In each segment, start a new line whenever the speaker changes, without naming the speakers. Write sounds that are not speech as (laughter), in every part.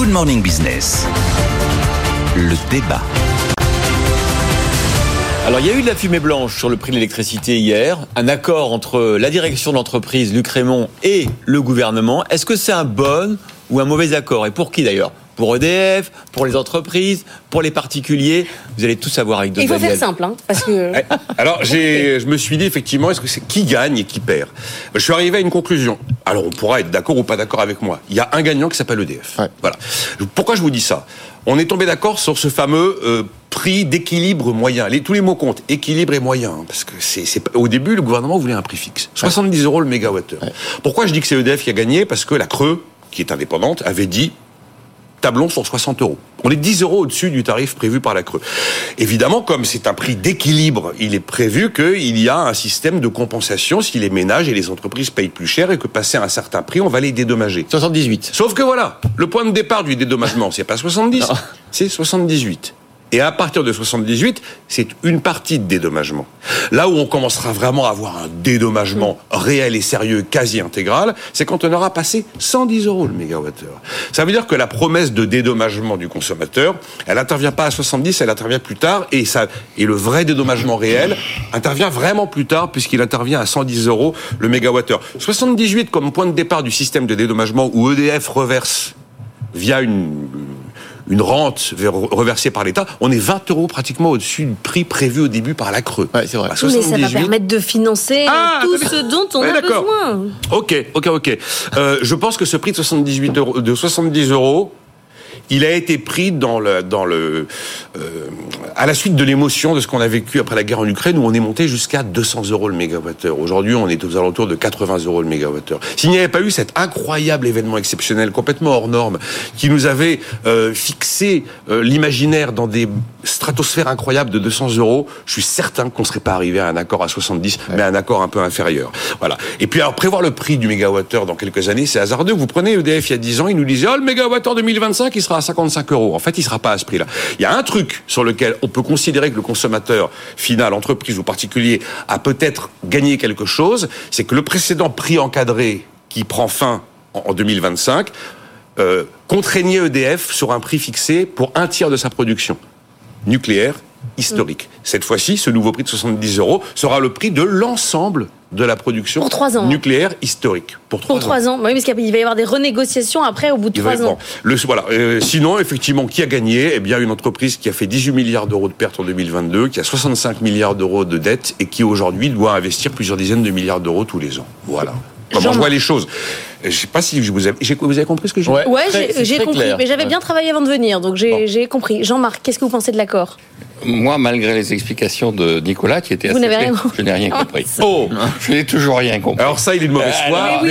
Good Morning Business. Le débat.
Alors, il y a eu de la fumée blanche sur le prix de l'électricité hier. Un accord entre la direction de l'entreprise, Luc Raymond, et le gouvernement. Est-ce que c'est un bon ou un mauvais accord? Et pour qui d'ailleurs? Pour EDF, pour les entreprises, pour les particuliers. Vous allez tout savoir avec
Il faut faire simple, hein, parce que.
Eh, alors, je me suis dit effectivement, est-ce que c'est qui gagne et qui perd? Je suis arrivé à une conclusion. Alors, on pourra être d'accord ou pas d'accord avec moi. Il y a un gagnant qui s'appelle EDF. Voilà. Pourquoi je vous dis ça? On est tombé d'accord sur ce fameux euh, prix d'équilibre moyen. Les, tous les mots comptent, équilibre et moyen, hein, parce que c'est, au début le gouvernement voulait un prix fixe, 70 euros le mégawattheure. Pourquoi je dis que c'est EDF qui a gagné? Parce que la Creux, qui est indépendante, avait dit tablon sur 60 euros. On est 10 euros au-dessus du tarif prévu par la Creux. Évidemment, comme c'est un prix d'équilibre, il est prévu qu'il y a un système de compensation si les ménages et les entreprises payent plus cher et que passer à un certain prix, on va les dédommager.
78.
Sauf que voilà, le point de départ du dédommagement, c'est pas 70, c'est 78. Et à partir de 78, c'est une partie de dédommagement. Là où on commencera vraiment à avoir un dédommagement réel et sérieux, quasi intégral, c'est quand on aura passé 110 euros le mégawattheure. Ça veut dire que la promesse de dédommagement du consommateur, elle n'intervient pas à 70, elle intervient plus tard, et ça, et le vrai dédommagement réel intervient vraiment plus tard, puisqu'il intervient à 110 euros le mégawattheure. 78 comme point de départ du système de dédommagement où EDF reverse via une une rente reversée par l'État, on est 20 euros pratiquement au-dessus du prix prévu au début par la Creux.
Ouais, c'est vrai. Mais ça va permettre de financer ah, tout ce dont on a besoin.
Ok, ok, ok. Euh, je pense que ce prix de 78 euros, de 70 euros, il a été pris dans le, dans le, euh, à la suite de l'émotion de ce qu'on a vécu après la guerre en Ukraine, où on est monté jusqu'à 200 euros le mégawattheure. Aujourd'hui, on est aux alentours de 80 euros le mégawattheure. S'il n'y avait pas eu cet incroyable événement exceptionnel, complètement hors norme, qui nous avait euh, fixé euh, l'imaginaire dans des stratosphères incroyables de 200 euros, je suis certain qu'on ne serait pas arrivé à un accord à 70, mais à un accord un peu inférieur. Voilà. Et puis alors prévoir le prix du mégawattheure dans quelques années, c'est hasardeux. Vous prenez EDF il y a 10 ans, il nous disait oh le mégawattheure 2025, il sera 55 euros. En fait, il ne sera pas à ce prix-là. Il y a un truc sur lequel on peut considérer que le consommateur final, entreprise ou particulier, a peut-être gagné quelque chose, c'est que le précédent prix encadré qui prend fin en 2025 euh, contraignait EDF sur un prix fixé pour un tiers de sa production nucléaire historique. Cette fois-ci, ce nouveau prix de 70 euros sera le prix de l'ensemble de la production nucléaire historique.
Pour trois, pour trois ans. Oui, parce qu'il va y avoir des renégociations après au bout de trois ans.
Le, voilà. Euh, sinon, effectivement, qui a gagné? Eh bien, une entreprise qui a fait 18 milliards d'euros de pertes en 2022, qui a 65 milliards d'euros de dettes et qui aujourd'hui doit investir plusieurs dizaines de milliards d'euros tous les ans. Voilà comment je vois les choses? Je sais pas si vous avez, vous avez compris ce que j'ai
dit. Ouais, j'ai compris. Mais j'avais bien travaillé avant de venir, donc j'ai compris. Jean-Marc, qu'est-ce que vous pensez de l'accord?
Moi, malgré les explications de Nicolas, qui étaient
assez
je n'ai rien compris. (laughs) Oh, je n'ai toujours rien compris.
Alors ça, il est de mauvaise foi.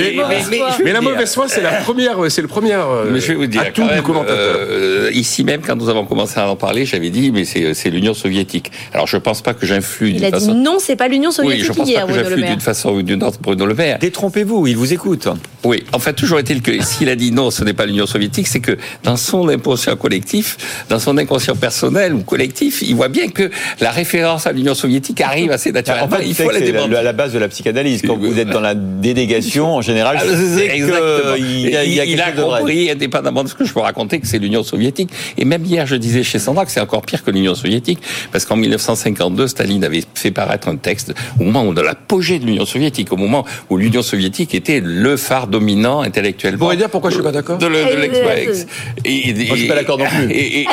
mais, la mauvaise foi, c'est la première, c'est le premier euh, mais je vais vous dire, atout du commentateur.
Euh, ici même, quand nous avons commencé à en parler, j'avais dit, mais c'est l'Union soviétique. Alors je ne pense pas que j'influe.
Il a dit non, c'est pas l'Union soviétique
oui, je pense
hier,
pas que j'influe d'une façon ou d'une autre, Bruno Le Maire.
Détrompez-vous, il vous écoute.
Oui, en fait, toujours est-il que s'il a dit non, ce n'est pas l'Union soviétique, c'est que dans son inconscient collectif, dans son inconscient personnel ou collectif, il voit bien que la référence à l'Union soviétique arrive assez naturellement.
En fait, il faut la c'est à la base de la psychanalyse. Quand vous êtes dans la délégation, en général, ah,
il, a compris, indépendamment de ce que je peux raconter, que c'est l'Union soviétique. Et même hier, je disais chez Sandra que c'est encore pire que l'Union soviétique, parce qu'en 1952, Staline avait fait paraître un texte au moment de l'apogée de l'Union soviétique, au moment où l'Union soviétique était le phare dominant intellectuellement. Vous
pourriez dire pourquoi je suis pas d'accord
De l'ex
Et, je suis pas d'accord non plus.
Et,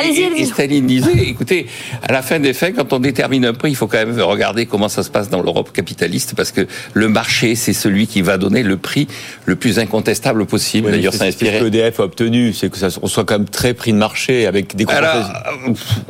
Staline disait, écoutez, à la fin des faits, quand on détermine un prix, il faut quand même regarder comment ça se passe dans l'Europe capitaliste, parce que le marché, c'est celui qui va donner le prix le plus incontestable possible.
D'ailleurs, ça inspiré. Ce que EDF a obtenu, c'est que ça soit quand même très prix de marché avec des.
Alors,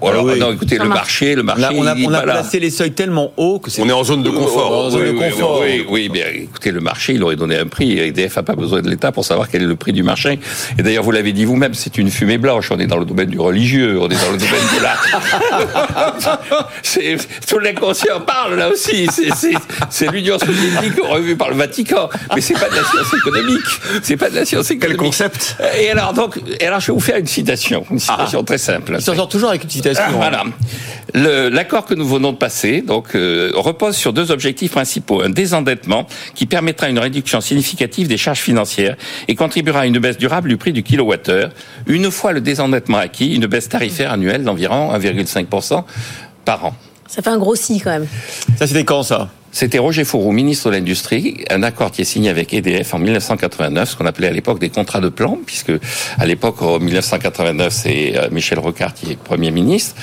alors non, écoutez, le marché, le marché.
on a, on a placé les seuils tellement haut que c'est.
On est en zone de confort.
Oui, de confort. Oui, oui, mais écoutez, le marché, il aurait donné un prix. EDF n'a pas besoin de l'État pour savoir quel est le prix du marché. Et d'ailleurs, vous l'avez dit vous-même, c'est une fumée blanche. On est dans le domaine du religieux, on est dans le domaine de la. (laughs) (laughs) tout l'inconscient parle là aussi. C'est l'Union soviétique revue par le Vatican, mais c'est pas de la science économique. C'est pas de la science économique.
Quel concept
Et alors donc, alors je vais vous faire une citation, une citation très simple.
Il s'en sort toujours avec une citation. Ah,
voilà. L'accord que nous venons de passer donc euh, repose sur deux objectifs principaux un désendettement qui permettra une réduction significative des charges financière et contribuera à une baisse durable du prix du kilowattheure. Une fois le désendettement acquis, une baisse tarifaire annuelle d'environ 1,5% par an.
Ça fait un gros si quand même.
Ça, c'était quand ça?
C'était Roger Fourou, ministre de l'Industrie, un accord qui est signé avec EDF en 1989, ce qu'on appelait à l'époque des contrats de plan, puisque à l'époque, en 1989, c'est euh, Michel Rocard qui est Premier ministre.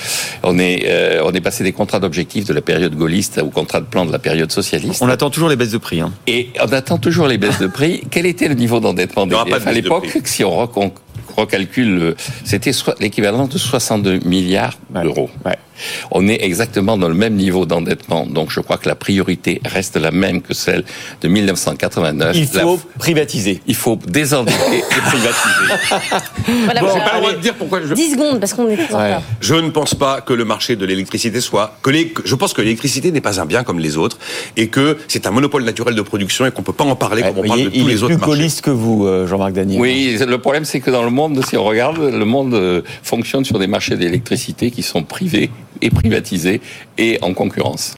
On est, euh, on est passé des contrats d'objectifs de la période gaulliste au contrat de plan de la période socialiste.
On attend toujours les baisses de prix. Hein.
Et on attend toujours les baisses de prix. (laughs) Quel était le niveau d'endettement d'EDF à l'époque Si on recalcule, c'était l'équivalent de 62 milliards d'euros. Ouais. On est exactement dans le même niveau d'endettement. Donc je crois que la priorité reste la même que celle de 1989.
Il faut privatiser.
Il faut désendetter et privatiser. (laughs)
voilà, bon, pas le droit de dire pourquoi je... 10 secondes, parce qu'on est ouais.
Je ne pense pas que le marché de l'électricité soit... Que les... Je pense que l'électricité n'est pas un bien comme les autres et que c'est un monopole naturel de production et qu'on ne peut pas en parler comme on parle de tous les autres
marchés. Il est plus que vous, euh, Jean-Marc Daniel.
Oui, le problème c'est que dans le monde, si on regarde, le monde euh, fonctionne sur des marchés d'électricité qui sont privés et privatisé et en concurrence.